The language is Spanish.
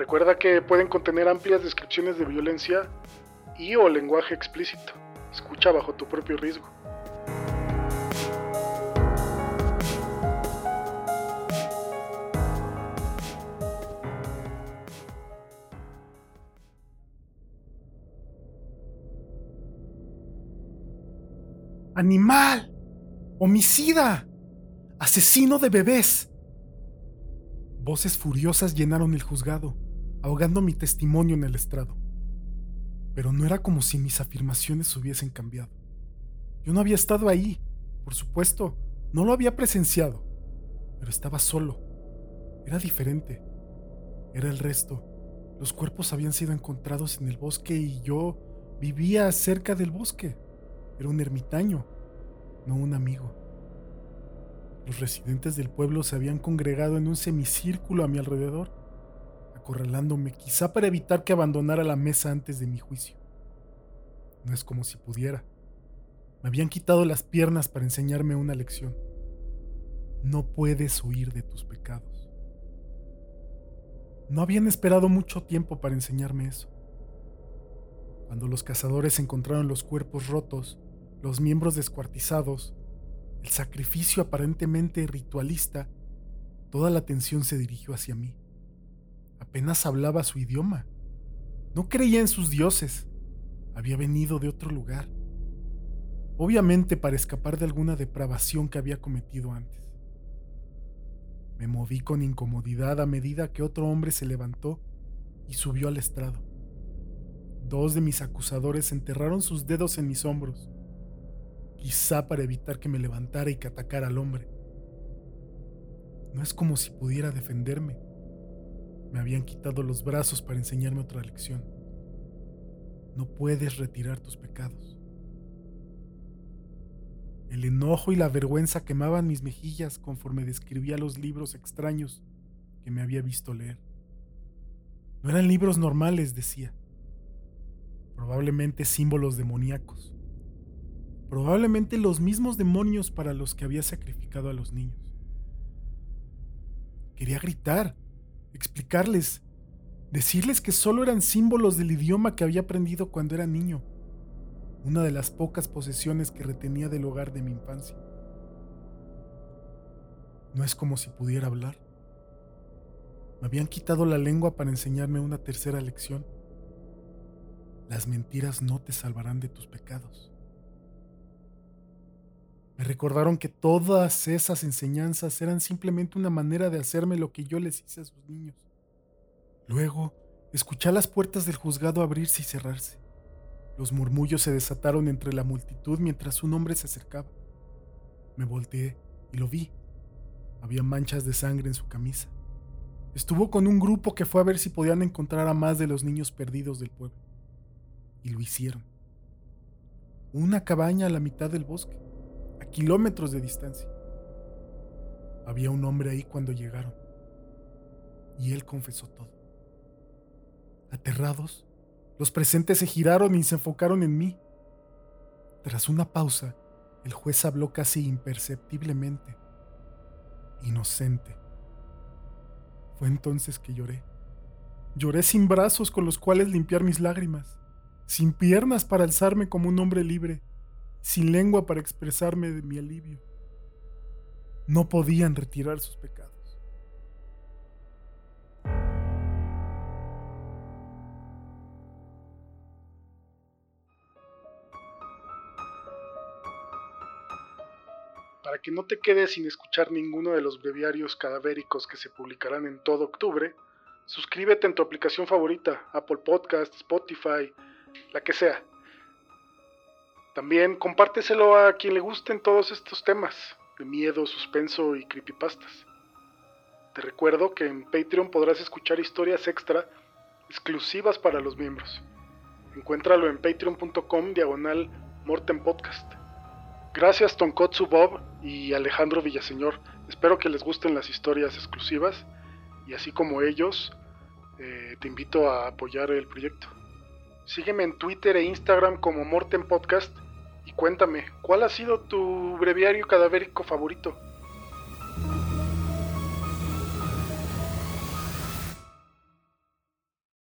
Recuerda que pueden contener amplias descripciones de violencia y o lenguaje explícito. Escucha bajo tu propio riesgo. ¡Animal! ¡Homicida! ¡Asesino de bebés! Voces furiosas llenaron el juzgado, ahogando mi testimonio en el estrado. Pero no era como si mis afirmaciones hubiesen cambiado. Yo no había estado ahí, por supuesto, no lo había presenciado, pero estaba solo. Era diferente. Era el resto. Los cuerpos habían sido encontrados en el bosque y yo vivía cerca del bosque. Era un ermitaño, no un amigo. Los residentes del pueblo se habían congregado en un semicírculo a mi alrededor, acorralándome quizá para evitar que abandonara la mesa antes de mi juicio. No es como si pudiera. Me habían quitado las piernas para enseñarme una lección. No puedes huir de tus pecados. No habían esperado mucho tiempo para enseñarme eso. Cuando los cazadores encontraron los cuerpos rotos, los miembros descuartizados, el sacrificio aparentemente ritualista, toda la atención se dirigió hacia mí. Apenas hablaba su idioma. No creía en sus dioses. Había venido de otro lugar. Obviamente para escapar de alguna depravación que había cometido antes. Me moví con incomodidad a medida que otro hombre se levantó y subió al estrado. Dos de mis acusadores enterraron sus dedos en mis hombros quizá para evitar que me levantara y que atacara al hombre. No es como si pudiera defenderme. Me habían quitado los brazos para enseñarme otra lección. No puedes retirar tus pecados. El enojo y la vergüenza quemaban mis mejillas conforme describía los libros extraños que me había visto leer. No eran libros normales, decía. Probablemente símbolos demoníacos probablemente los mismos demonios para los que había sacrificado a los niños. Quería gritar, explicarles, decirles que solo eran símbolos del idioma que había aprendido cuando era niño, una de las pocas posesiones que retenía del hogar de mi infancia. No es como si pudiera hablar. Me habían quitado la lengua para enseñarme una tercera lección. Las mentiras no te salvarán de tus pecados. Me recordaron que todas esas enseñanzas eran simplemente una manera de hacerme lo que yo les hice a sus niños. Luego, escuché las puertas del juzgado abrirse y cerrarse. Los murmullos se desataron entre la multitud mientras un hombre se acercaba. Me volteé y lo vi. Había manchas de sangre en su camisa. Estuvo con un grupo que fue a ver si podían encontrar a más de los niños perdidos del pueblo. Y lo hicieron. Una cabaña a la mitad del bosque kilómetros de distancia. Había un hombre ahí cuando llegaron, y él confesó todo. Aterrados, los presentes se giraron y se enfocaron en mí. Tras una pausa, el juez habló casi imperceptiblemente. Inocente. Fue entonces que lloré. Lloré sin brazos con los cuales limpiar mis lágrimas, sin piernas para alzarme como un hombre libre, sin lengua para expresarme de mi alivio. No podían retirar sus pecados. Para que no te quedes sin escuchar ninguno de los breviarios cadavéricos que se publicarán en todo octubre, suscríbete en tu aplicación favorita, Apple Podcast, Spotify, la que sea. También compárteselo a quien le gusten todos estos temas de miedo, suspenso y creepypastas. Te recuerdo que en Patreon podrás escuchar historias extra exclusivas para los miembros. Encuéntralo en patreon.com diagonal Morten Podcast. Gracias Tonkotsu Bob y Alejandro Villaseñor. Espero que les gusten las historias exclusivas y así como ellos, eh, te invito a apoyar el proyecto. Sígueme en Twitter e Instagram como Morten Podcast y cuéntame, ¿cuál ha sido tu breviario cadavérico favorito?